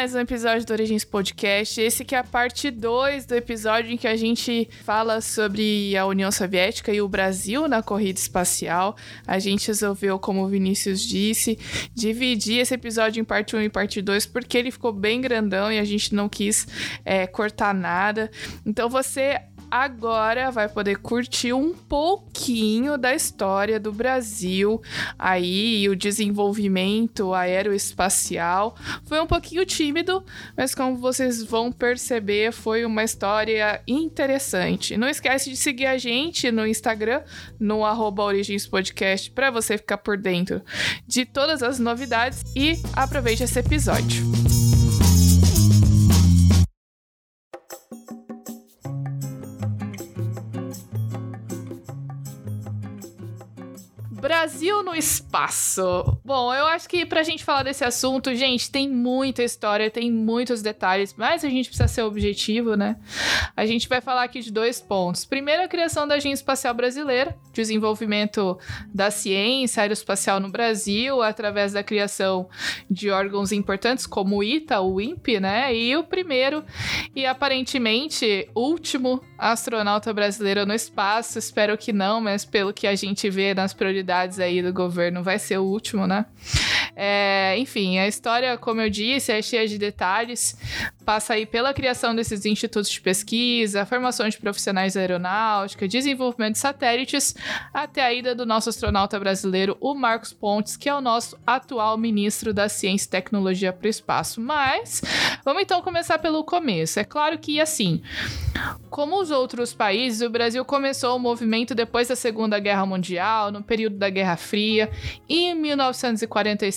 mais um episódio do Origens Podcast. Esse que é a parte 2 do episódio em que a gente fala sobre a União Soviética e o Brasil na corrida espacial. A gente resolveu, como o Vinícius disse, dividir esse episódio em parte 1 e parte 2 porque ele ficou bem grandão e a gente não quis é, cortar nada. Então você agora vai poder curtir um pouquinho da história do Brasil aí o desenvolvimento aeroespacial. Foi um pouquinho tímido, mas como vocês vão perceber, foi uma história interessante. Não esquece de seguir a gente no Instagram, no arroba Podcast, para você ficar por dentro de todas as novidades e aproveite esse episódio. Brasil no espaço. Bom, eu acho que pra gente falar desse assunto, gente, tem muita história, tem muitos detalhes, mas a gente precisa ser objetivo, né? A gente vai falar aqui de dois pontos. Primeiro, a criação da Agência Espacial Brasileira, desenvolvimento da ciência aeroespacial no Brasil, através da criação de órgãos importantes como o ITA, o INPE, né? E o primeiro e aparentemente último astronauta brasileiro no espaço. Espero que não, mas pelo que a gente vê nas prioridades aí do governo, vai ser o último, né? É, enfim, a história, como eu disse, é cheia de detalhes. Passa aí pela criação desses institutos de pesquisa, formação de profissionais da aeronáutica, desenvolvimento de satélites, até a ida do nosso astronauta brasileiro, o Marcos Pontes, que é o nosso atual ministro da Ciência e Tecnologia para o Espaço. Mas vamos então começar pelo começo. É claro que, assim, como os outros países, o Brasil começou o movimento depois da Segunda Guerra Mundial, no período da Guerra Fria. E em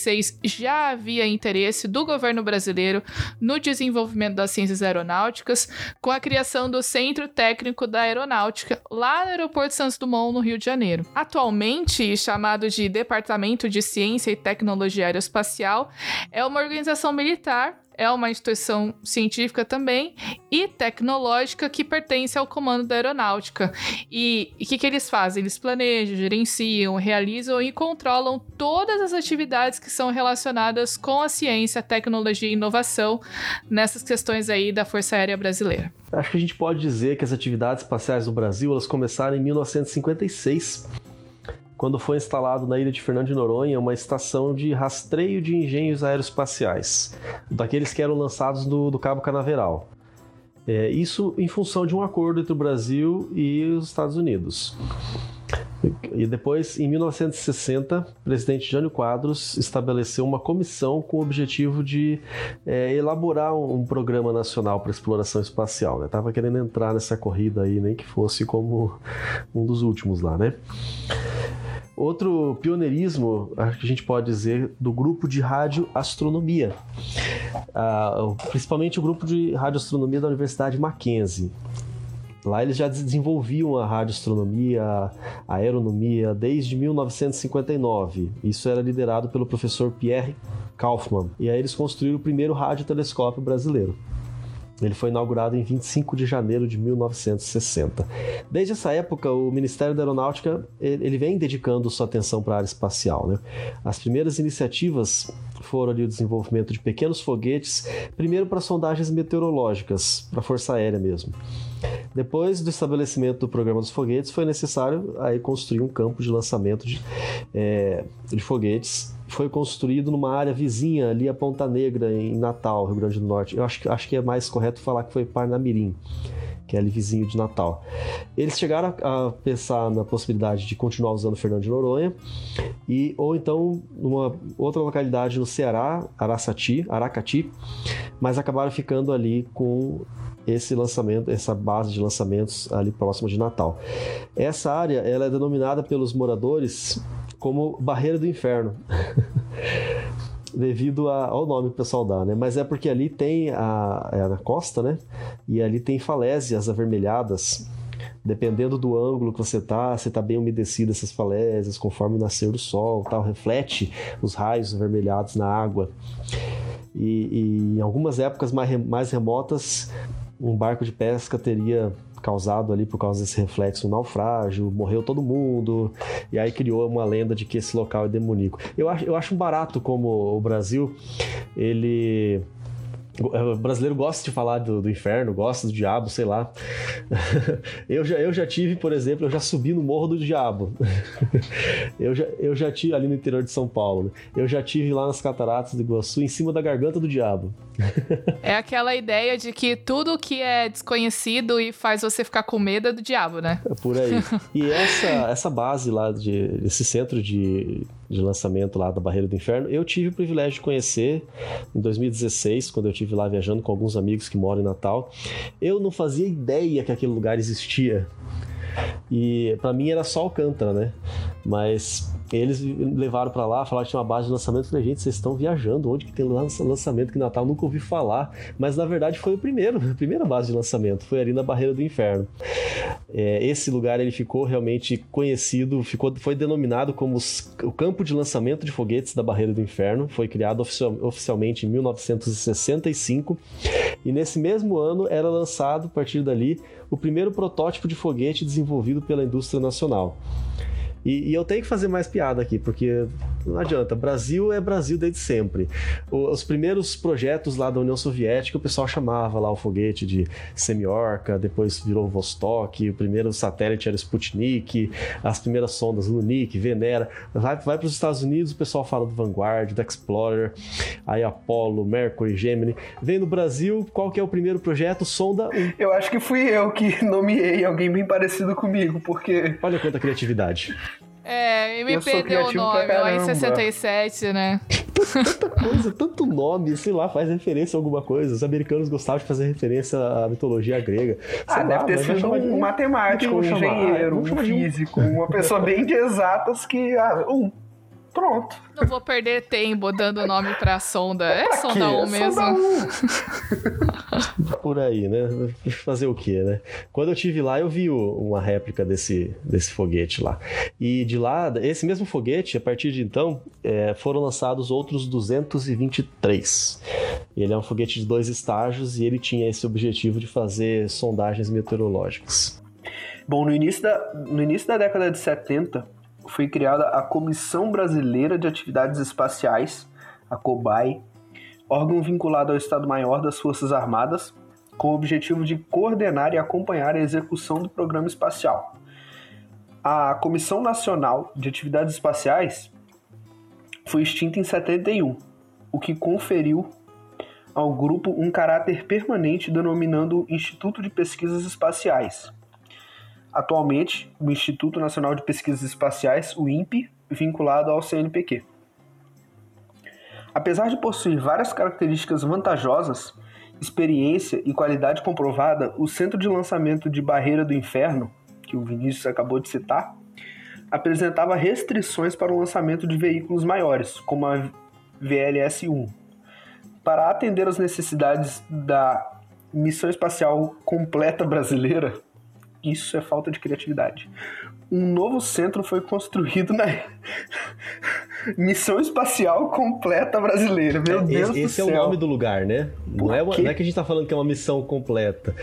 1946 já havia interesse do governo brasileiro no desenvolvimento das ciências aeronáuticas, com a criação do Centro Técnico da Aeronáutica, lá no Aeroporto Santos Dumont, no Rio de Janeiro. Atualmente chamado de Departamento de Ciência e Tecnologia Aeroespacial, é uma organização militar é uma instituição científica também e tecnológica que pertence ao comando da aeronáutica. E o que, que eles fazem? Eles planejam, gerenciam, realizam e controlam todas as atividades que são relacionadas com a ciência, tecnologia e inovação nessas questões aí da Força Aérea Brasileira. Acho que a gente pode dizer que as atividades espaciais no Brasil elas começaram em 1956 quando foi instalado na ilha de Fernando de Noronha uma estação de rastreio de engenhos aeroespaciais, daqueles que eram lançados do, do Cabo Canaveral. É, isso em função de um acordo entre o Brasil e os Estados Unidos. E depois, em 1960, o presidente Jânio Quadros estabeleceu uma comissão com o objetivo de é, elaborar um, um, programa nacional para exploração espacial. Né? Tava querendo entrar nessa corrida aí, nem que fosse como um dos últimos lá, né? Outro pioneirismo, acho que a gente pode dizer, do grupo de radioastronomia, uh, principalmente o grupo de radioastronomia da Universidade Mackenzie. Lá eles já desenvolviam a radioastronomia, a aeronomia desde 1959. Isso era liderado pelo professor Pierre Kaufmann. E aí eles construíram o primeiro radiotelescópio brasileiro. Ele foi inaugurado em 25 de janeiro de 1960. Desde essa época, o Ministério da Aeronáutica ele vem dedicando sua atenção para a área espacial. Né? As primeiras iniciativas foram ali o desenvolvimento de pequenos foguetes, primeiro para sondagens meteorológicas, para a Força Aérea mesmo. Depois do estabelecimento do programa dos foguetes, foi necessário aí construir um campo de lançamento de, é, de foguetes foi construído numa área vizinha ali a Ponta Negra, em Natal, Rio Grande do Norte. Eu acho que, acho que é mais correto falar que foi Parnamirim, que é ali vizinho de Natal. Eles chegaram a, a pensar na possibilidade de continuar usando Fernando de Noronha, e, ou então numa outra localidade no Ceará, Araçati, Aracati, mas acabaram ficando ali com esse lançamento, essa base de lançamentos ali próximo de Natal. Essa área ela é denominada pelos moradores como Barreira do Inferno. devido a, ao nome que o pessoal dá, né? Mas é porque ali tem a, é na costa, né? E ali tem falésias avermelhadas. Dependendo do ângulo que você tá, você tá bem umedecido essas falésias, conforme o nascer do sol, tal, reflete os raios avermelhados na água. E, e em algumas épocas mais, mais remotas, um barco de pesca teria causado ali por causa desse reflexo um naufrágio, morreu todo mundo, e aí criou uma lenda de que esse local é demoníaco. Eu acho, eu acho barato como o Brasil, ele O brasileiro gosta de falar do, do inferno, gosta do diabo, sei lá. eu, já, eu já tive, por exemplo, eu já subi no Morro do Diabo. eu, já, eu já tive ali no interior de São Paulo. Eu já tive lá nas Cataratas do Iguaçu, em cima da garganta do diabo. é aquela ideia de que tudo que é desconhecido e faz você ficar com medo é do diabo, né? É por aí. E essa, essa base lá, de, esse centro de, de lançamento lá da Barreira do Inferno, eu tive o privilégio de conhecer em 2016, quando eu tive lá viajando com alguns amigos que moram em Natal. Eu não fazia ideia que aquele lugar existia. E para mim era só Alcântara, né? Mas eles levaram para lá, falaram que tinha uma base de lançamento. Eu falei, gente, vocês estão viajando, onde que tem lançamento que Natal? Nunca ouvi falar. Mas na verdade foi o primeiro, a primeira base de lançamento, foi ali na Barreira do Inferno. É, esse lugar ele ficou realmente conhecido, ficou, foi denominado como os, o campo de lançamento de foguetes da Barreira do Inferno. Foi criado oficial, oficialmente em 1965 e nesse mesmo ano era lançado a partir dali o primeiro protótipo de foguete desenvolvido pela indústria nacional. E, e, eu tenho que fazer mais piada aqui, porque não adianta. Brasil é Brasil desde sempre. Os primeiros projetos lá da União Soviética, o pessoal chamava lá o foguete de Semiorca, depois virou Vostok, o primeiro satélite era Sputnik, as primeiras sondas Lunik, Venera. Vai, vai para os Estados Unidos, o pessoal fala do Vanguard, do Explorer, aí Apollo, Mercury, Gemini. Vem no Brasil, qual que é o primeiro projeto? Sonda 1. Eu acho que fui eu que nomeei alguém bem parecido comigo, porque... Olha quanta criatividade. É, MP deu o nome, o AI-67, né? Tanta coisa, tanto nome, sei lá, faz referência a alguma coisa. Os americanos gostavam de fazer referência à mitologia grega. Ah, sei ah, lá, deve ter sido um matemático, um engenheiro, um físico, uma pessoa bem de exatas que... Ah, um, Pronto. Não vou perder tempo dando nome pra sonda. É pra sonda 1 um mesmo. Sonda um. Por aí, né? Fazer o quê, né? Quando eu tive lá, eu vi uma réplica desse, desse foguete lá. E de lá, esse mesmo foguete, a partir de então, é, foram lançados outros 223. Ele é um foguete de dois estágios e ele tinha esse objetivo de fazer sondagens meteorológicas. Bom, no início da, no início da década de 70, foi criada a Comissão Brasileira de Atividades Espaciais, a COBAI, órgão vinculado ao Estado-Maior das Forças Armadas, com o objetivo de coordenar e acompanhar a execução do programa espacial. A Comissão Nacional de Atividades Espaciais foi extinta em 71, o que conferiu ao grupo um caráter permanente denominando Instituto de Pesquisas Espaciais, atualmente o Instituto Nacional de Pesquisas Espaciais, o INPE, vinculado ao CNPq. Apesar de possuir várias características vantajosas, experiência e qualidade comprovada, o Centro de Lançamento de Barreira do Inferno, que o Vinícius acabou de citar, apresentava restrições para o lançamento de veículos maiores, como a VLS-1. Para atender às necessidades da Missão Espacial Completa Brasileira, isso é falta de criatividade. Um novo centro foi construído na Missão Espacial Completa Brasileira. Meu é, Deus esse, do esse céu. Esse é o nome do lugar, né? Não é, uma, não é, que a gente tá falando que é uma missão completa.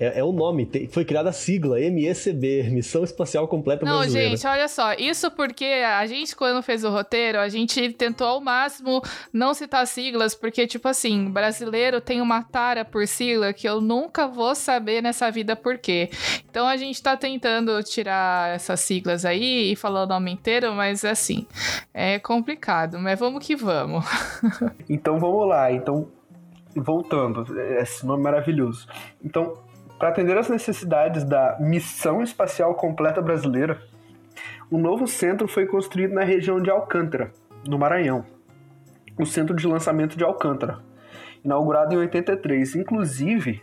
É, é o nome, tem, foi criada a sigla, MECB, Missão Espacial Completa Não, Brasileira. gente, olha só, isso porque a gente, quando fez o roteiro, a gente tentou ao máximo não citar siglas, porque, tipo assim, brasileiro tem uma tara por sigla que eu nunca vou saber nessa vida por quê. Então a gente tá tentando tirar essas siglas aí e falar o nome inteiro, mas assim, é complicado, mas vamos que vamos. então vamos lá, então voltando, esse nome maravilhoso. Então, para atender às necessidades da Missão Espacial Completa Brasileira, um novo centro foi construído na região de Alcântara, no Maranhão. O Centro de Lançamento de Alcântara, inaugurado em 83. Inclusive,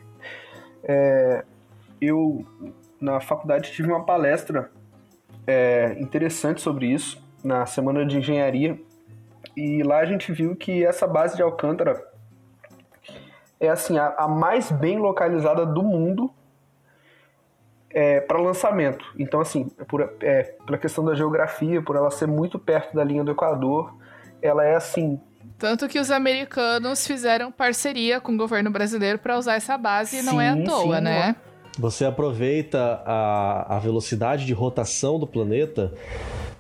é, eu na faculdade tive uma palestra é, interessante sobre isso, na Semana de Engenharia, e lá a gente viu que essa base de Alcântara é assim a, a mais bem localizada do mundo é, para lançamento. Então, assim, por, é, pela questão da geografia, por ela ser muito perto da linha do Equador, ela é assim. Tanto que os americanos fizeram parceria com o governo brasileiro para usar essa base, e não é à toa, sim, né? Você aproveita a, a velocidade de rotação do planeta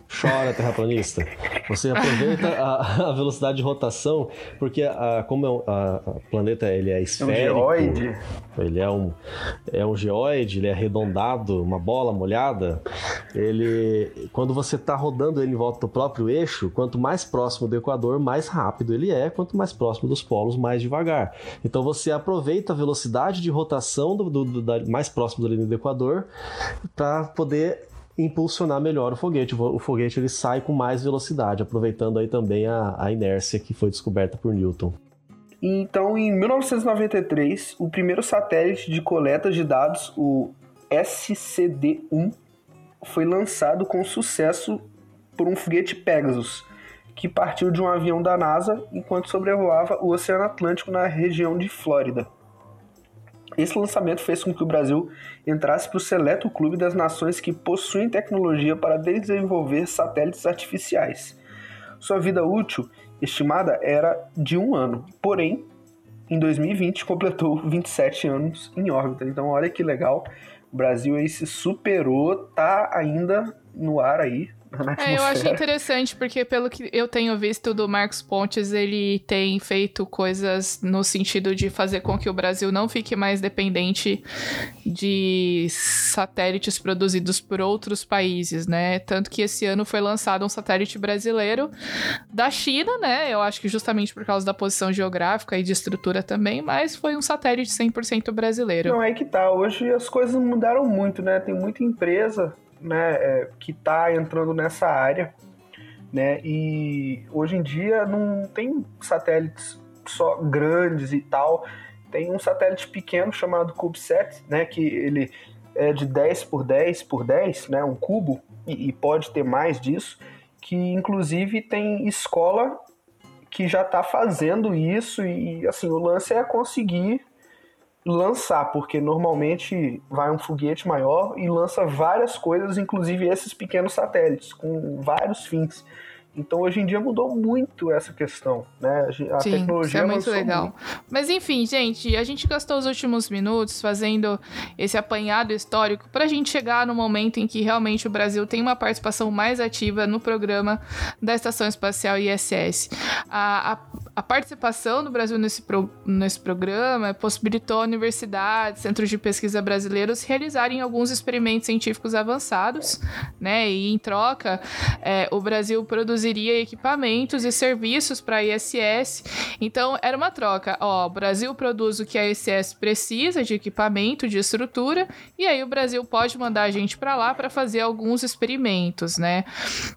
Chora, terraplanista. Você aproveita a, a velocidade de rotação, porque a, como o é planeta ele é esférico, é um geoide. ele é um, é um geoide, ele é arredondado, uma bola molhada. Ele, quando você está rodando ele em volta do próprio eixo, quanto mais próximo do Equador, mais rápido ele é, quanto mais próximo dos polos, mais devagar. Então você aproveita a velocidade de rotação do, do, do da, mais próximo da linha do Equador para poder impulsionar melhor o foguete. O foguete ele sai com mais velocidade, aproveitando aí também a, a inércia que foi descoberta por Newton. Então, em 1993, o primeiro satélite de coleta de dados, o SCD-1, foi lançado com sucesso por um foguete Pegasus, que partiu de um avião da NASA enquanto sobrevoava o Oceano Atlântico na região de Flórida. Esse lançamento fez com que o Brasil entrasse para o seleto clube das nações que possuem tecnologia para desenvolver satélites artificiais. Sua vida útil estimada era de um ano, porém, em 2020 completou 27 anos em órbita. Então, olha que legal, o Brasil aí se superou, tá ainda no ar aí, é, eu acho interessante, porque pelo que eu tenho visto do Marcos Pontes, ele tem feito coisas no sentido de fazer com que o Brasil não fique mais dependente de satélites produzidos por outros países, né? Tanto que esse ano foi lançado um satélite brasileiro da China, né? Eu acho que justamente por causa da posição geográfica e de estrutura também, mas foi um satélite 100% brasileiro. Não, é que tá. Hoje as coisas mudaram muito, né? Tem muita empresa né, é, que está entrando nessa área, né? E hoje em dia não tem satélites só grandes e tal. Tem um satélite pequeno chamado CubeSat, né? Que ele é de 10 por 10 por 10, né? Um cubo e, e pode ter mais disso. Que inclusive tem escola que já está fazendo isso e assim o lance é conseguir lançar, porque normalmente vai um foguete maior e lança várias coisas, inclusive esses pequenos satélites, com vários fins. Então hoje em dia mudou muito essa questão, né? A Sim, tecnologia isso é muito legal. Muito. Mas enfim, gente, a gente gastou os últimos minutos fazendo esse apanhado histórico para a gente chegar no momento em que realmente o Brasil tem uma participação mais ativa no programa da Estação Espacial ISS. A, a, a participação do Brasil nesse, pro, nesse programa possibilitou universidades, centros de pesquisa brasileiros realizarem alguns experimentos científicos avançados, né? E em troca, é, o Brasil produziria equipamentos e serviços para a ISS. Então, era uma troca. Ó, o Brasil produz o que a ISS precisa de equipamento, de estrutura, e aí o Brasil pode mandar a gente para lá para fazer alguns experimentos, né?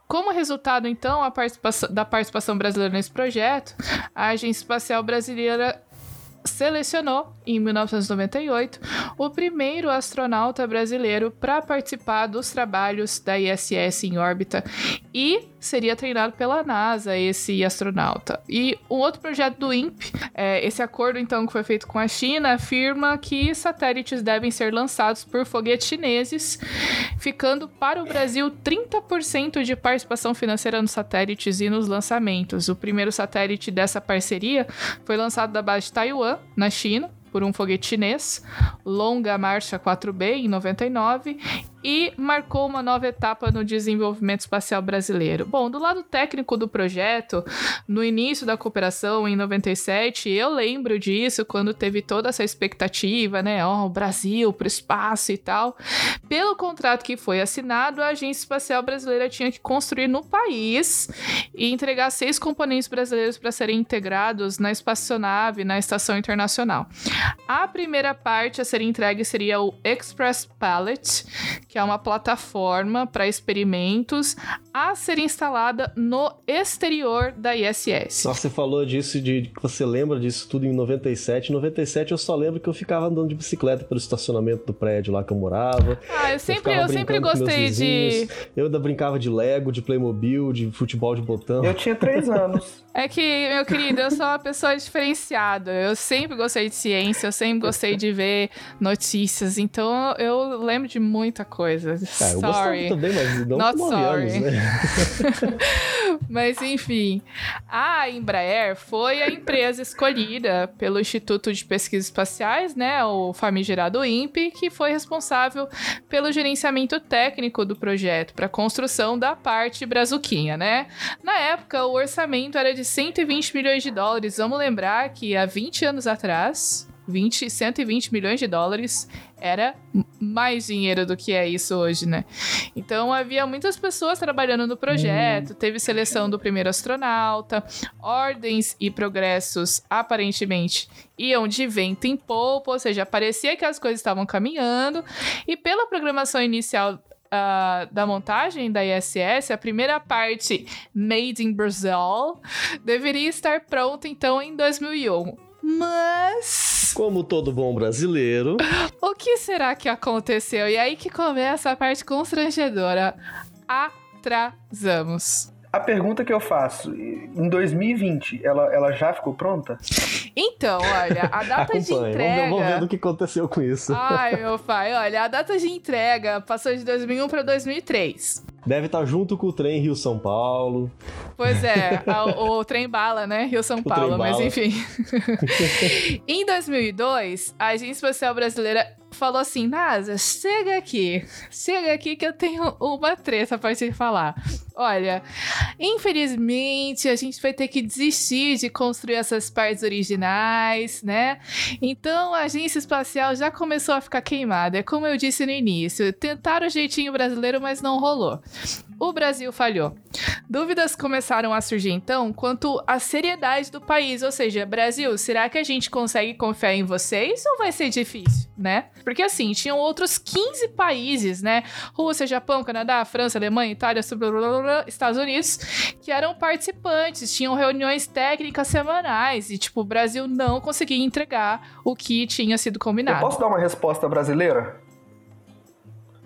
Como resultado, então, participação, da participação brasileira nesse projeto, a Agência Espacial Brasileira selecionou, em 1998, o primeiro astronauta brasileiro para participar dos trabalhos da ISS em órbita e seria treinado pela NASA, esse astronauta. E um outro projeto do INPE, é, esse acordo então que foi feito com a China, afirma que satélites devem ser lançados por foguetes chineses, ficando para o Brasil 30% de participação financeira nos satélites e nos lançamentos. O primeiro satélite dessa parceria foi lançado da base de Taiwan, na China, por um foguete chinês, Longa Marcha 4B em 99 e marcou uma nova etapa no desenvolvimento espacial brasileiro. Bom, do lado técnico do projeto, no início da cooperação, em 97, eu lembro disso, quando teve toda essa expectativa, né? Ó, oh, o Brasil para o espaço e tal. Pelo contrato que foi assinado, a Agência Espacial Brasileira tinha que construir no país e entregar seis componentes brasileiros para serem integrados na espaçonave, na Estação Internacional. A primeira parte a ser entregue seria o Express Pallet, que é uma plataforma para experimentos a ser instalada no exterior da ISS. Nossa, você falou disso, de que você lembra disso tudo em 97. Em 97 eu só lembro que eu ficava andando de bicicleta pelo estacionamento do prédio lá que eu morava. Ah, eu sempre, eu, eu sempre gostei de. Eu ainda brincava de Lego, de Playmobil, de futebol de botão. Eu tinha três anos. É que, meu querido, eu sou uma pessoa diferenciada. Eu sempre gostei de ciência, eu sempre gostei de ver notícias. Então eu lembro de muita coisa. Ah, eu sorry. também, mas não Not sorry. Anos, né? Mas enfim, a Embraer foi a empresa escolhida pelo Instituto de Pesquisas Espaciais, né, o famigerado INPE, que foi responsável pelo gerenciamento técnico do projeto para a construção da parte brazuquinha, né? Na época, o orçamento era de 120 milhões de dólares. Vamos lembrar que há 20 anos atrás, 20, 120 milhões de dólares era mais dinheiro do que é isso hoje, né? Então havia muitas pessoas trabalhando no projeto, teve seleção do primeiro astronauta, ordens e progressos aparentemente iam de vento em polpa, ou seja, parecia que as coisas estavam caminhando, e pela programação inicial Uh, da montagem da ISS, a primeira parte Made in Brazil deveria estar pronta então em 2001. Mas. Como todo bom brasileiro. O que será que aconteceu? E aí que começa a parte constrangedora. Atrasamos. A pergunta que eu faço, em 2020, ela, ela já ficou pronta? Então, olha, a data de entrega. Vamos ver, vamos ver o que aconteceu com isso. Ai, meu pai, olha, a data de entrega passou de 2001 para 2003. Deve estar junto com o trem Rio-São Paulo. Pois é, a, o trem bala, né? Rio-São Paulo, mas enfim. em 2002, a Agência Espacial Brasileira falou assim: NASA, chega aqui, chega aqui que eu tenho uma treta pra te falar. Olha, infelizmente a gente vai ter que desistir de construir essas partes originais, né? Então a agência espacial já começou a ficar queimada. É como eu disse no início, tentaram o jeitinho brasileiro, mas não rolou. O Brasil falhou. Dúvidas começaram a surgir então quanto à seriedade do país, ou seja, Brasil, será que a gente consegue confiar em vocês ou vai ser difícil, né? Porque assim, tinham outros 15 países, né? Rússia, Japão, Canadá, França, Alemanha, Itália, Estados Unidos, que eram participantes, tinham reuniões técnicas semanais e tipo, o Brasil não conseguia entregar o que tinha sido combinado. Eu posso dar uma resposta brasileira?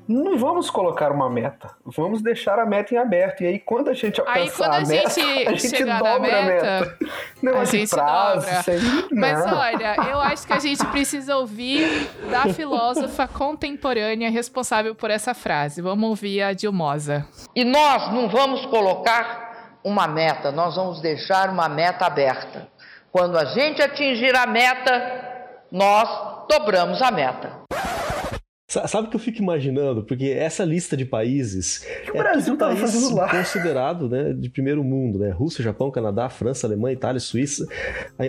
Não vamos colocar uma meta. Vamos deixar a meta em aberto. E aí, quando a gente alcançar aí, quando a, a meta, gente a gente dobra meta, a meta. Não, a gente prazo, dobra. Mas olha, eu acho que a gente precisa ouvir da filósofa contemporânea responsável por essa frase. Vamos ouvir a Dilmosa. E nós não vamos colocar uma meta, nós vamos deixar uma meta aberta. Quando a gente atingir a meta, nós dobramos a meta. Sabe o que eu fico imaginando? Porque essa lista de países que o é Brasil tudo país considerado né, de primeiro mundo, né? Rússia, Japão, Canadá, França, Alemanha, Itália, Suíça.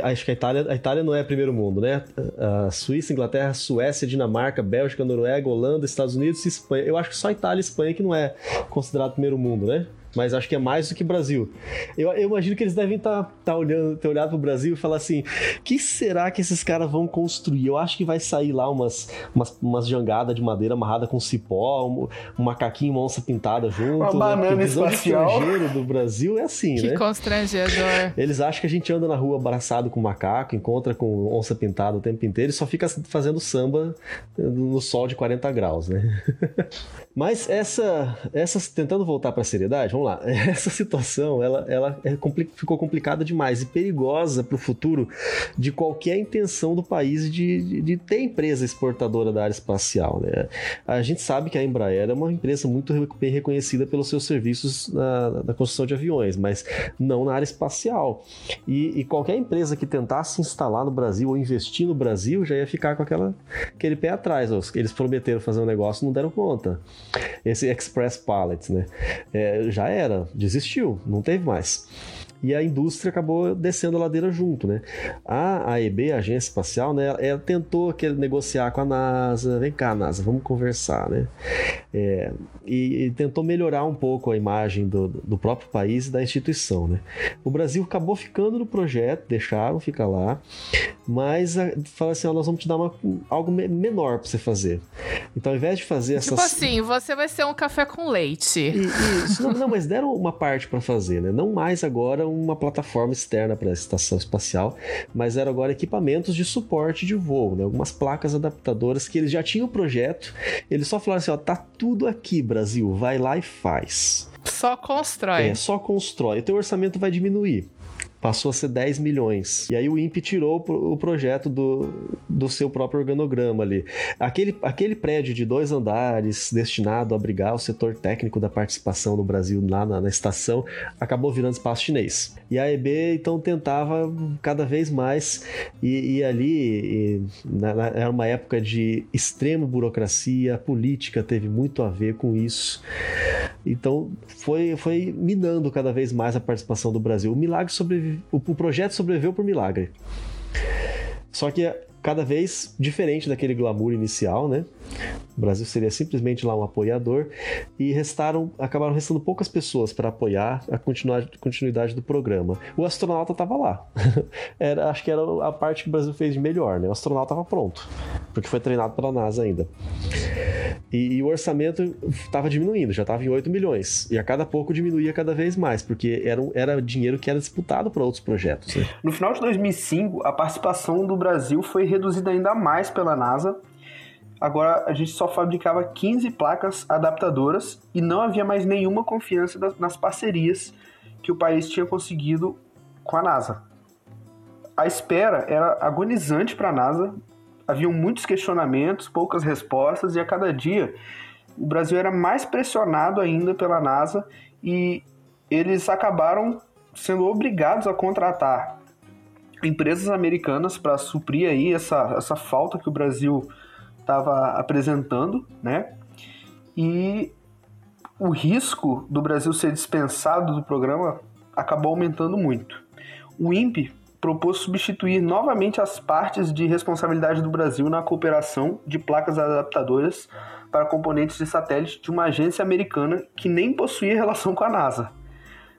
Acho que a Itália, a Itália não é primeiro mundo, né? A Suíça, Inglaterra, Suécia, Dinamarca, Bélgica, Noruega, Holanda, Estados Unidos e Espanha. Eu acho que só Itália e Espanha que não é considerado primeiro mundo, né? Mas acho que é mais do que Brasil. Eu, eu imagino que eles devem estar tá, tá olhando, ter olhado pro Brasil e falar assim: que será que esses caras vão construir? Eu acho que vai sair lá umas, umas, umas jangadas de madeira amarrada com cipó, um, um macaquinho, uma onça pintada junto. Uma né? banana espacial. estrangeiro do Brasil é assim, que né? Que constrangedor. Eles acham que a gente anda na rua abraçado com macaco, encontra com onça pintada o tempo inteiro e só fica fazendo samba no sol de 40 graus, né? Mas essa, essa tentando voltar para a seriedade, vamos lá. Essa situação, ela, ela é compli ficou complicada demais e perigosa para o futuro de qualquer intenção do país de, de, de, ter empresa exportadora da área espacial. Né? A gente sabe que a Embraer é uma empresa muito bem reconhecida pelos seus serviços na, na construção de aviões, mas não na área espacial. E, e, qualquer empresa que tentasse instalar no Brasil ou investir no Brasil já ia ficar com aquela, aquele pé atrás. Eles prometeram fazer um negócio, não deram conta esse Express Pallets, né? É, já era, desistiu, não teve mais e a indústria acabou descendo a ladeira junto, né? A AEB, a Agência Espacial, né, ela tentou negociar com a NASA, vem cá, NASA, vamos conversar, né? É, e, e, tentou melhorar um pouco a imagem do, do próprio país e da instituição, né? O Brasil acabou ficando no projeto, deixaram ficar lá, mas fala assim, ó, nós vamos te dar uma, algo menor para você fazer. Então, ao invés de fazer tipo essas... Tipo assim, você vai ser um café com leite. E, isso, não, não, mas deram uma parte para fazer, né? Não mais agora uma plataforma externa para a estação espacial, mas eram agora equipamentos de suporte de voo, né? algumas placas adaptadoras que eles já tinham o projeto, eles só falaram assim: ó, tá tudo aqui, Brasil, vai lá e faz. Só constrói. É, só constrói. O teu orçamento vai diminuir. Passou a ser 10 milhões. E aí o INPE tirou o projeto do, do seu próprio organograma ali. Aquele, aquele prédio de dois andares destinado a abrigar o setor técnico da participação no Brasil lá na, na estação acabou virando espaço chinês. E a EB então tentava cada vez mais e, e ali e, na, na, era uma época de extrema burocracia, a política teve muito a ver com isso. Então foi, foi minando cada vez mais a participação do Brasil. O milagre o, o projeto sobreviveu por milagre. Só que cada vez diferente daquele glamour inicial, né? O Brasil seria simplesmente lá um apoiador e restaram, acabaram restando poucas pessoas para apoiar a continuidade do programa. O astronauta estava lá. era, acho que era a parte que o Brasil fez de melhor, né? O astronauta estava pronto, porque foi treinado pela NASA ainda. E, e o orçamento estava diminuindo, já estava em 8 milhões. E a cada pouco diminuía cada vez mais, porque era, era dinheiro que era disputado para outros projetos. Né? No final de 2005, a participação do Brasil foi reduzida ainda mais pela NASA Agora a gente só fabricava 15 placas adaptadoras e não havia mais nenhuma confiança nas parcerias que o país tinha conseguido com a NASA. A espera era agonizante para a NASA, haviam muitos questionamentos, poucas respostas e a cada dia o Brasil era mais pressionado ainda pela NASA e eles acabaram sendo obrigados a contratar empresas americanas para suprir aí essa, essa falta que o Brasil estava apresentando, né? E o risco do Brasil ser dispensado do programa acabou aumentando muito. O INPE propôs substituir novamente as partes de responsabilidade do Brasil na cooperação de placas adaptadoras para componentes de satélite de uma agência americana que nem possuía relação com a NASA,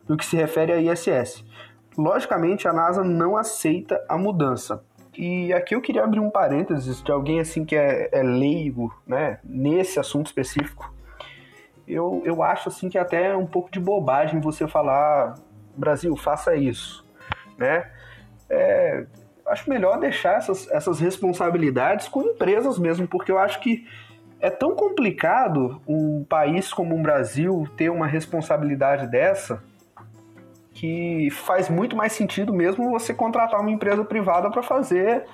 no que se refere à ISS. Logicamente, a NASA não aceita a mudança, e aqui eu queria abrir um parênteses de alguém assim que é, é leigo, né, nesse assunto específico. Eu, eu acho assim que é até um pouco de bobagem você falar Brasil, faça isso, né? É, acho melhor deixar essas, essas responsabilidades com empresas mesmo, porque eu acho que é tão complicado um país como o Brasil ter uma responsabilidade dessa que faz muito mais sentido mesmo você contratar uma empresa privada para fazer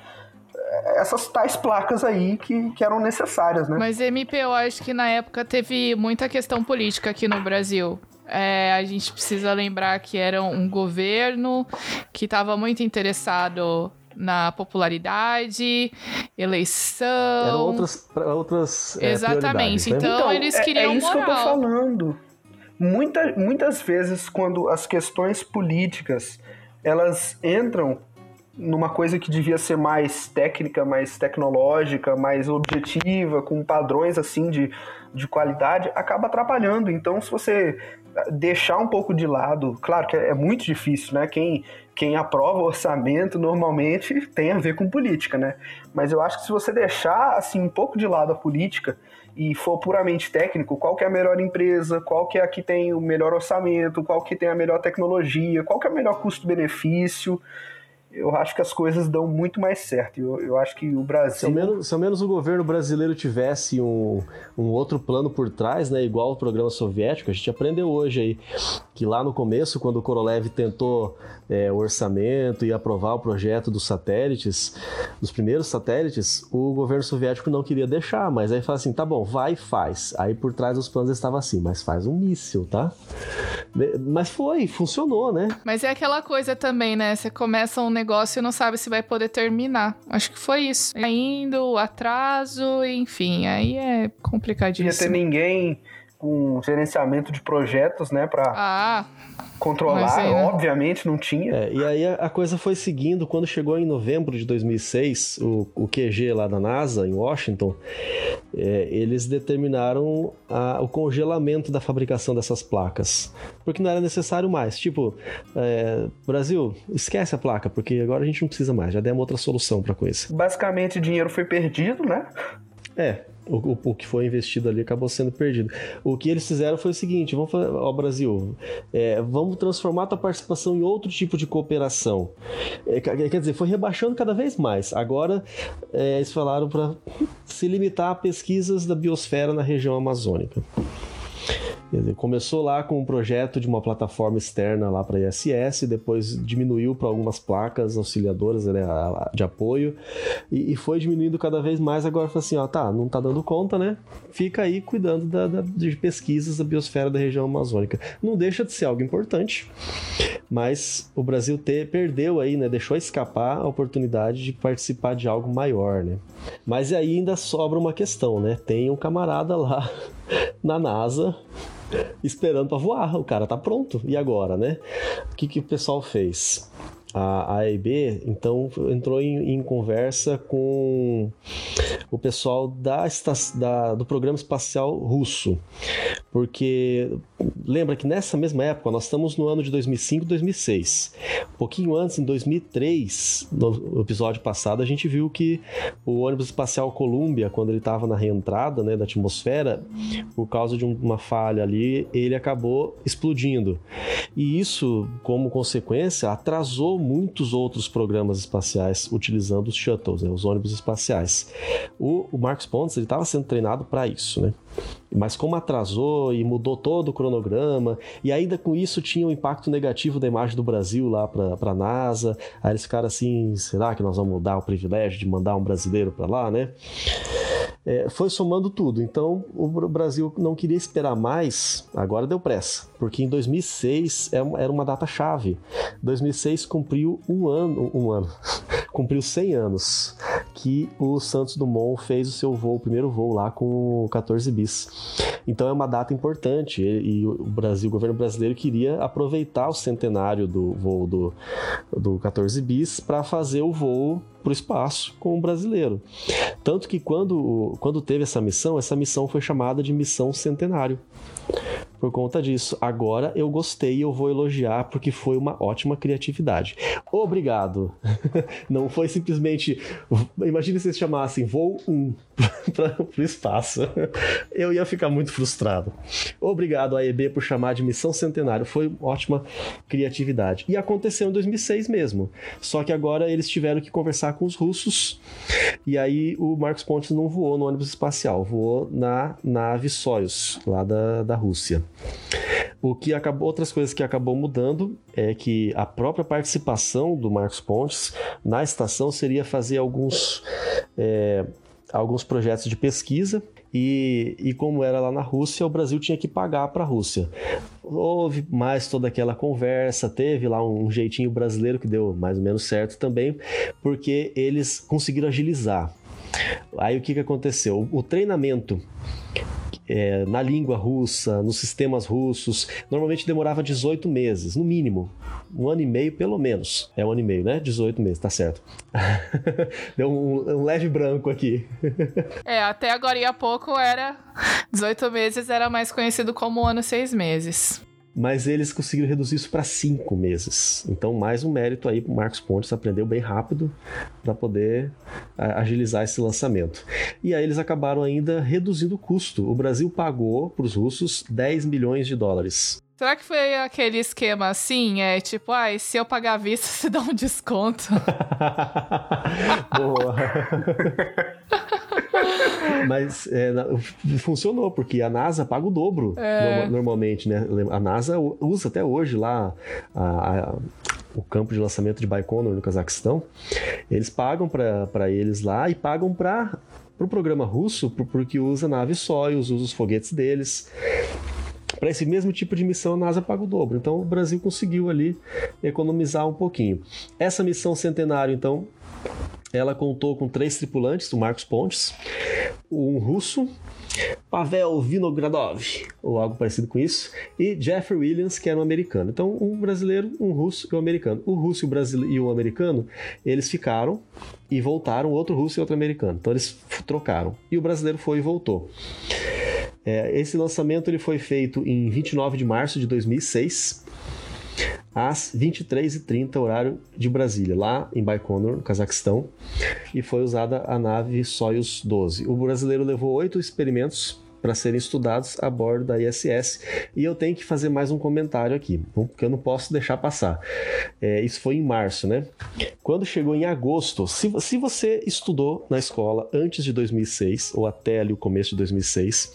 eh, essas tais placas aí que, que eram necessárias, né? Mas MP, eu acho que na época teve muita questão política aqui no Brasil. É, a gente precisa lembrar que era um governo que estava muito interessado na popularidade, eleição. Eram outras, outras é, Exatamente. Né? Então, então, eles queriam é, é isso moral. que eu tô falando. Muita, muitas vezes, quando as questões políticas elas entram numa coisa que devia ser mais técnica, mais tecnológica, mais objetiva, com padrões assim de, de qualidade, acaba atrapalhando. Então, se você deixar um pouco de lado, claro que é muito difícil, né? Quem, quem aprova orçamento normalmente tem a ver com política, né? Mas eu acho que se você deixar assim um pouco de lado a política e for puramente técnico, qual que é a melhor empresa, qual que é a que tem o melhor orçamento, qual que tem a melhor tecnologia, qual que é o melhor custo-benefício, eu acho que as coisas dão muito mais certo. Eu, eu acho que o Brasil. Se ao, menos, se ao menos o governo brasileiro tivesse um, um outro plano por trás, né, igual o programa soviético, a gente aprendeu hoje aí que lá no começo, quando o Korolev tentou é, o orçamento e aprovar o projeto dos satélites, dos primeiros satélites, o governo soviético não queria deixar, mas aí fala assim: tá bom, vai e faz. Aí por trás dos planos estava assim, mas faz um míssil, tá? Mas foi, funcionou, né? Mas é aquela coisa também, né? Você começa um negócio e não sabe se vai poder terminar. Acho que foi isso. Indo, atraso, enfim, aí é complicadíssimo. Não ia ter ninguém com gerenciamento de projetos, né, para ah, controlar, né? obviamente não tinha. É, e aí a, coisa foi seguindo, quando chegou em novembro de 2006, o, o QG lá da NASA, em Washington, é, eles determinaram a, o congelamento da fabricação dessas placas, porque não era necessário mais. Tipo, é, Brasil, esquece a placa, porque agora a gente não precisa mais, já demos outra solução para coisa. Basicamente, o dinheiro foi perdido, né? É, o, o, que foi investido ali acabou sendo perdido. O que eles fizeram foi o seguinte: vamos fazer, ó, Brasil, é, vamos transformar a tua participação em outro tipo de cooperação. É, quer dizer, foi rebaixando cada vez mais. Agora é, eles falaram para se limitar a pesquisas da biosfera na região amazônica. Dizer, começou lá com um projeto de uma plataforma externa lá para ISS, depois diminuiu para algumas placas auxiliadoras né, de apoio e, e, foi diminuindo cada vez mais. Agora falou assim: ó, tá, não tá dando conta, né? Fica aí cuidando da, da, de pesquisas da biosfera da região amazônica. Não deixa de ser algo importante, mas o Brasil ter, perdeu aí, né? Deixou escapar a oportunidade de participar de algo maior, né? Mas aí ainda sobra uma questão, né? Tem um camarada lá na NASA esperando para voar. O cara tá pronto. E agora, né? O que, que o pessoal fez? a AEB, então entrou em, em, conversa com o pessoal da, da, do programa espacial russo, porque lembra que nessa mesma época, nós estamos no ano de 2005 2006, um pouquinho antes, em 2003, no episódio passado, a gente viu que o ônibus espacial Columbia, quando ele estava na reentrada né, da atmosfera, por causa de uma falha ali, ele acabou explodindo. E isso, como consequência, atrasou muitos outros programas espaciais utilizando os shuttles, né, os ônibus espaciais. O, o Marcos Pontes estava sendo treinado para isso, né? Mas como atrasou e mudou todo o cronograma, e ainda com isso tinha um impacto negativo da imagem do Brasil lá para a NASA, aí eles ficaram assim: será que nós vamos dar o privilégio de mandar um brasileiro para lá, né? É, foi somando tudo. Então o Brasil não queria esperar mais, agora deu pressa, porque em 2006 é era uma data chave. 2006 cumpriu um ano, um ano, cumpriu 100 anos que o Santos Dumont fez o seu voo, o primeiro voo lá com o 14 bis. Então é uma data importante e, o Brasil, o governo brasileiro queria aproveitar o centenário do voo do, do 14 bis para fazer o voo para o espaço com o brasileiro. Tanto que quando, quando teve essa missão, essa missão foi chamada de missão centenário por conta disso. Agora eu gostei e eu vou elogiar porque foi uma ótima criatividade. Obrigado. Não foi simplesmente. Imagina se eles chamassem voo 1 para o espaço. Eu ia ficar muito frustrado. Obrigado, AEB, por chamar de missão centenário. Foi ótima criatividade. E aconteceu em 2006 mesmo. Só que agora eles tiveram que conversar com os russos. E aí o Marcos Pontes não voou no ônibus espacial, voou na nave Soyuz, lá da, da Rússia. O que acabou, outras coisas que acabou mudando é que a própria participação do Marcos Pontes na estação seria fazer alguns, é, alguns projetos de pesquisa e, e, como era lá na Rússia, o Brasil tinha que pagar para a Rússia. Houve mais toda aquela conversa, teve lá um jeitinho brasileiro que deu mais ou menos certo também, porque eles conseguiram agilizar. Aí o que, que aconteceu? O treinamento é, na língua russa, nos sistemas russos, normalmente demorava 18 meses, no mínimo. Um ano e meio, pelo menos. É um ano e meio, né? 18 meses, tá certo. Deu um, um, leve branco aqui. é, até agora e há pouco era. 18 meses era mais conhecido como ano seis meses mas eles conseguiram reduzir isso para cinco meses. Então, mais um mérito aí para o Marcos Pontes, aprendeu bem rápido para poder agilizar esse lançamento. E aí eles acabaram ainda reduzindo o custo. O Brasil pagou para os russos 10 milhões de dólares. Será que foi aquele esquema assim? É tipo, ah, se eu pagar a vista, você dá um desconto. Boa. Mas é, funcionou, porque a NASA paga o dobro é. normalmente, né? A NASA usa até hoje lá a, a, o campo de lançamento de Baikonur no Cazaquistão. Eles pagam para eles lá e pagam para o pro programa russo, porque usa nave Soyuz, usa os foguetes deles. Para esse mesmo tipo de missão, a NASA paga o dobro. Então, o Brasil conseguiu ali economizar um pouquinho. Essa missão centenário, então, ela contou com três tripulantes, o Marcos Pontes, um russo, Pavel Vinogradov, ou algo parecido com isso, e Jeffrey Williams, que era um americano. Então, um brasileiro, um russo e um americano. O russo e o, brasileiro, e o americano, eles ficaram e voltaram, outro russo e outro americano. Então, eles trocaram. E o brasileiro foi e voltou. É, esse lançamento ele foi feito em 29 de março de 2006 às 23h30, horário de Brasília, lá em Baikonur, no Cazaquistão, e foi usada a nave Soyuz 12. O brasileiro levou oito experimentos para serem estudados a bordo da ISS. E eu tenho que fazer mais um comentário aqui, porque eu não posso deixar passar. É, isso foi em março, né? Quando chegou em agosto, se, se você estudou na escola antes de 2006, ou até ali o começo de 2006,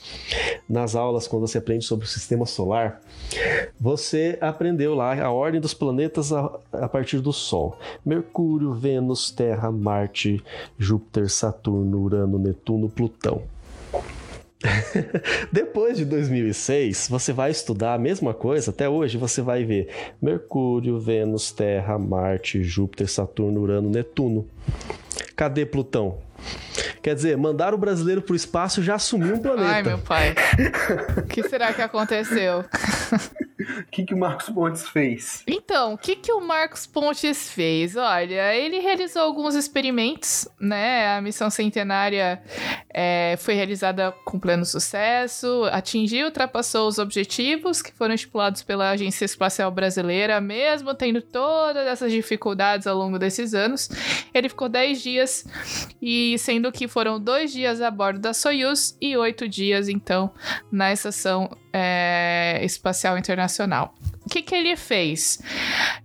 nas aulas, quando você aprende sobre o sistema solar, você aprendeu lá a ordem dos planetas a, a partir do Sol: Mercúrio, Vênus, Terra, Marte, Júpiter, Saturno, Urano, Netuno, Plutão. Depois de 2006, você vai estudar a mesma coisa, até hoje você vai ver Mercúrio, Vênus, Terra, Marte, Júpiter, Saturno, Urano, Netuno. Cadê Plutão? Quer dizer, mandar o brasileiro para o espaço já assumiu um planeta. Ai, meu pai. O que será que aconteceu? Que, que o Marcos Pontes fez? Então, o que, que o Marcos Pontes fez? Olha, ele realizou alguns experimentos, né? A missão centenária é, foi realizada com pleno sucesso, atingiu, ultrapassou os objetivos que foram estipulados pela Agência Espacial Brasileira, mesmo tendo todas essas dificuldades ao longo desses anos. Ele ficou 10 dias, e sendo que foram dois dias a bordo da Soyuz e oito dias, então, na estação é, espacial internacional. O que, que ele fez?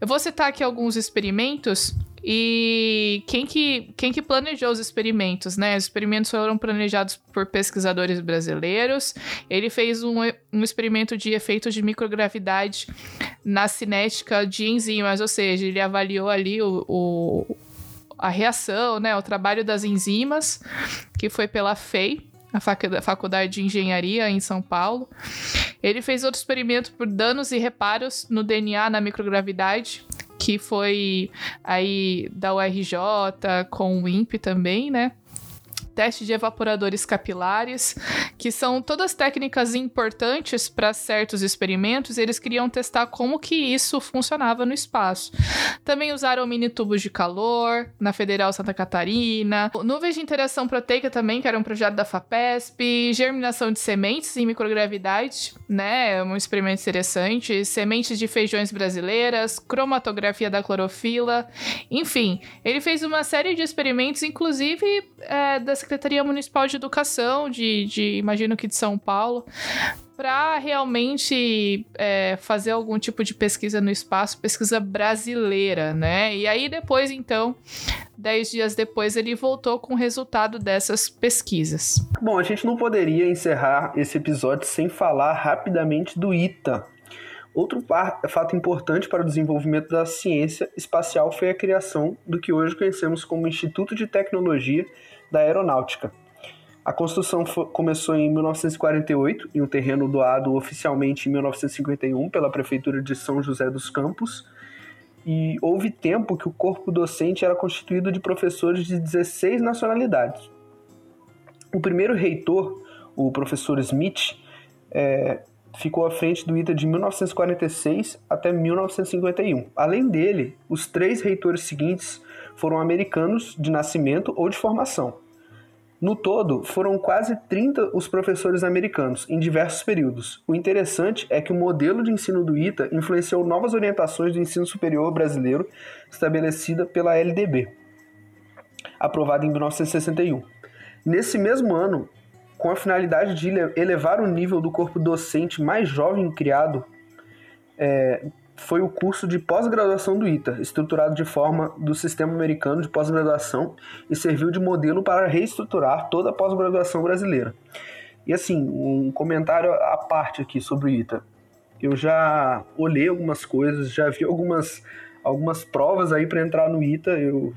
Eu vou citar aqui alguns experimentos e quem que, quem que planejou os experimentos, né? Os experimentos foram planejados por pesquisadores brasileiros. Ele fez um, um experimento de efeitos de microgravidade na cinética de enzimas, ou seja, ele avaliou ali o, o a reação, né? O trabalho das enzimas, que foi pela FEI, a Faculdade de Engenharia em São Paulo. Ele fez outro experimento por danos e reparos no DNA na microgravidade, que foi aí da URJ com o INPE também, né? Teste de evaporadores capilares, que são todas técnicas importantes para certos experimentos. Eles queriam testar como que isso funcionava no espaço. Também usaram mini tubos de calor na Federal Santa Catarina, nuvens de interação proteica também, que era um projeto da FAPESP, germinação de sementes em microgravidade, né? É um experimento interessante, sementes de feijões brasileiras, cromatografia da clorofila, enfim, ele fez uma série de experimentos, inclusive é, das Secretaria Municipal de Educação de, de imagino que de São Paulo, para realmente é, fazer algum tipo de pesquisa no espaço, pesquisa brasileira, né? E aí depois, então, dez dias depois, ele voltou com o resultado dessas pesquisas. Bom, a gente não poderia encerrar esse episódio sem falar rapidamente do ITA. Outro fato importante para o desenvolvimento da ciência espacial foi a criação do que hoje conhecemos como Instituto de Tecnologia da aeronáutica. A construção começou em 1948, em um terreno doado oficialmente em 1951 pela Prefeitura de São José dos Campos, e houve tempo que o corpo docente era constituído de professores de 16 nacionalidades. O primeiro reitor, o professor Smith, é, ficou à frente do ITA de 1946 até 1951. Além dele, os três reitores seguintes foram americanos de nascimento ou de formação. No todo, foram quase 30 os professores americanos, em diversos períodos. O interessante é que o modelo de ensino do ITA influenciou novas orientações do ensino superior brasileiro estabelecida pela LDB, aprovada em 1961. Nesse mesmo ano, com a finalidade de elevar o nível do corpo docente mais jovem criado é, foi o curso de pós-graduação do ITA, estruturado de forma do sistema americano de pós-graduação e serviu de modelo para reestruturar toda a pós-graduação brasileira. E assim, um comentário à parte aqui sobre o ITA. Eu já olhei algumas coisas, já vi algumas, algumas provas aí para entrar no ITA. Eu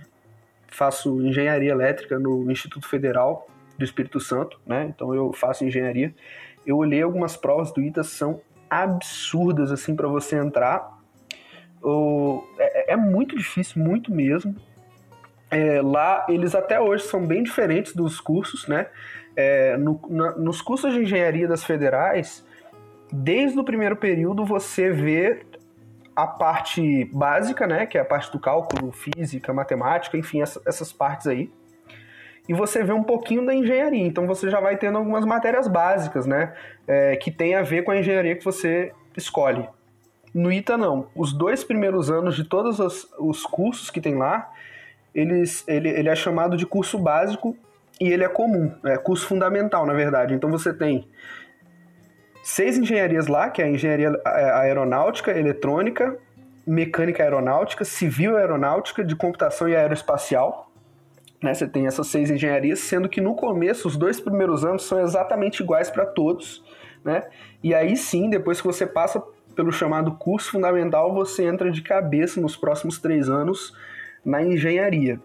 faço engenharia elétrica no Instituto Federal do Espírito Santo, né? Então eu faço engenharia. Eu olhei algumas provas do ITA, são absurdas assim para você entrar. O, é, é, muito difícil, muito mesmo. É, lá eles até hoje são bem diferentes dos cursos, né? É, no, na, nos cursos de engenharia das federais, desde o primeiro período você vê a parte básica, né? Que é a parte do cálculo, física, matemática, enfim, essa, essas partes aí e você vê um pouquinho da engenharia. Então você já vai tendo algumas matérias básicas, né? É, que tem a ver com a engenharia que você escolhe. No ITA, não. Os dois primeiros anos de todos os, os cursos que tem lá, eles, ele, ele é chamado de curso básico e ele é comum, é curso fundamental, na verdade. Então você tem seis engenharias lá, que é a engenharia aeronáutica, eletrônica, mecânica aeronáutica, civil aeronáutica, de computação e aeroespacial. Né? Você tem essas seis engenharias, sendo que no começo, os dois primeiros anos são exatamente iguais para todos. Né? E aí sim, depois que você passa pelo chamado curso fundamental, você entra de cabeça nos próximos três anos na engenharia.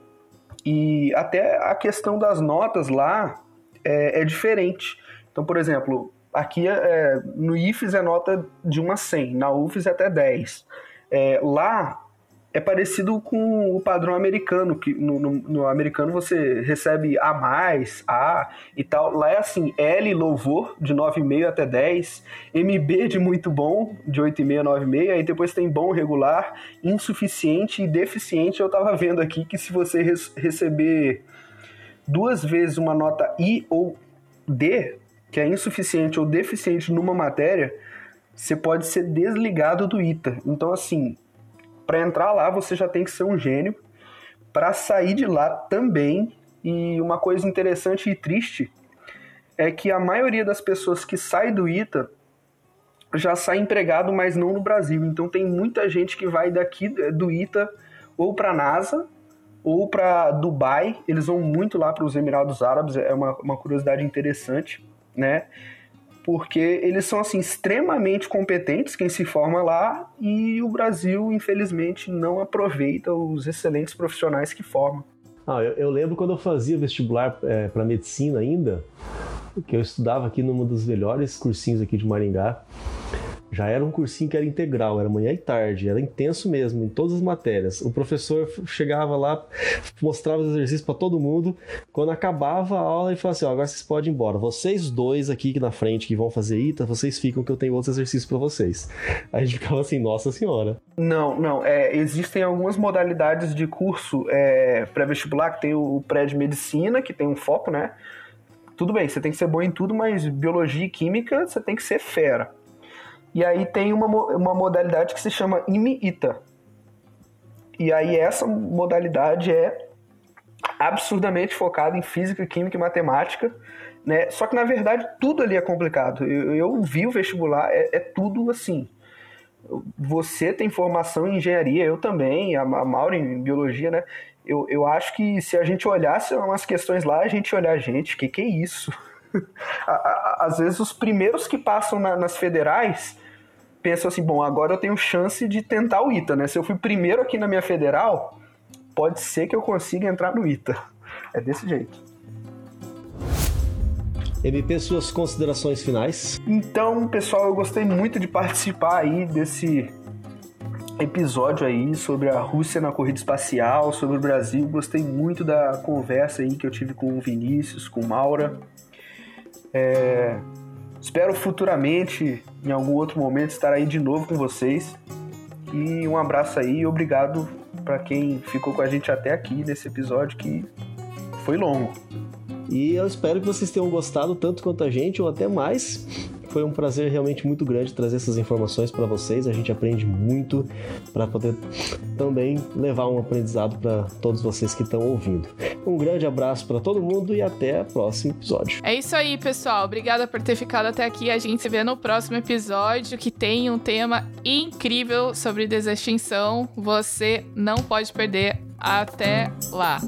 E até a questão das notas lá é, é diferente. Então, por exemplo, aqui é, no IFES é nota de 1 a 100, na UFES é até 10. É, lá é parecido com o padrão americano, que no, no, no, americano você recebe A, A e tal. Lá é assim, L louvor, de 9,5 até 10, MB de muito bom, de 8,5 a 9,5, aí depois tem bom regular, insuficiente e deficiente. Eu tava vendo aqui que se você receber duas vezes uma nota I ou D, que é insuficiente ou deficiente numa matéria, você pode ser desligado do ITA. Então, assim, para entrar lá você já tem que ser um gênio. Para sair de lá também. E uma coisa interessante e triste é que a maioria das pessoas que sai do ITA já sai empregado, mas não no Brasil. Então tem muita gente que vai daqui do ITA ou para a NASA ou para Dubai. Eles vão muito lá para os Emirados Árabes, é uma, uma curiosidade interessante, né? Porque eles são assim extremamente competentes quem se forma lá e o Brasil infelizmente não aproveita os excelentes profissionais que formam. Ah, eu, eu lembro quando eu fazia vestibular é, para medicina ainda, que eu estudava aqui num dos melhores cursinhos aqui de Maringá já era um cursinho que era integral, era manhã e tarde, era intenso mesmo, em todas as matérias. O professor chegava lá, mostrava os exercícios para todo mundo. Quando acabava a aula, ele falava assim: ó, agora vocês podem ir embora. Vocês dois aqui na frente que vão fazer ITA, vocês ficam que eu tenho outros exercícios para vocês. Aí a gente ficava assim: nossa senhora. Não, não. É, existem algumas modalidades de curso é, pré-vestibular, que tem o pré de medicina, que tem um foco, né? Tudo bem, você tem que ser bom em tudo, mas biologia e química você tem que ser fera. E aí tem uma, uma modalidade que se chama IMITA. E aí essa modalidade é absurdamente focada em física, química e matemática, né? Só que na verdade tudo ali é complicado. Eu, eu vi o vestibular, é, é, tudo assim. Você tem formação em engenharia, eu também, a, a em biologia, né? Eu, eu acho que se a gente olhasse umas questões lá, a gente olhar, gente, que que é isso? Às vezes os primeiros que passam na, nas federais pensam assim, bom, agora eu tenho chance de tentar o ITA, né? Se eu fui primeiro aqui na minha federal, pode ser que eu consiga entrar no ITA. É desse jeito. MP, suas considerações finais? Então, pessoal, eu gostei muito de participar aí desse episódio aí sobre a Rússia na corrida espacial, sobre o Brasil. Gostei muito da conversa aí que eu tive com o Vinícius, com o Maura. É, espero futuramente, em algum outro momento, estar aí de novo com vocês. E um abraço aí e obrigado para quem ficou com a gente até aqui nesse episódio que foi longo. E eu espero que vocês tenham gostado tanto quanto a gente, ou até mais. Foi um prazer realmente muito grande trazer essas informações para vocês. A gente aprende muito para poder também levar um aprendizado para todos vocês que estão ouvindo. Um grande abraço para todo mundo e até o próximo episódio. É isso aí, pessoal. Obrigada por ter ficado até aqui. A gente se vê no próximo episódio que tem um tema incrível sobre desextinção. Você não pode perder. Até lá.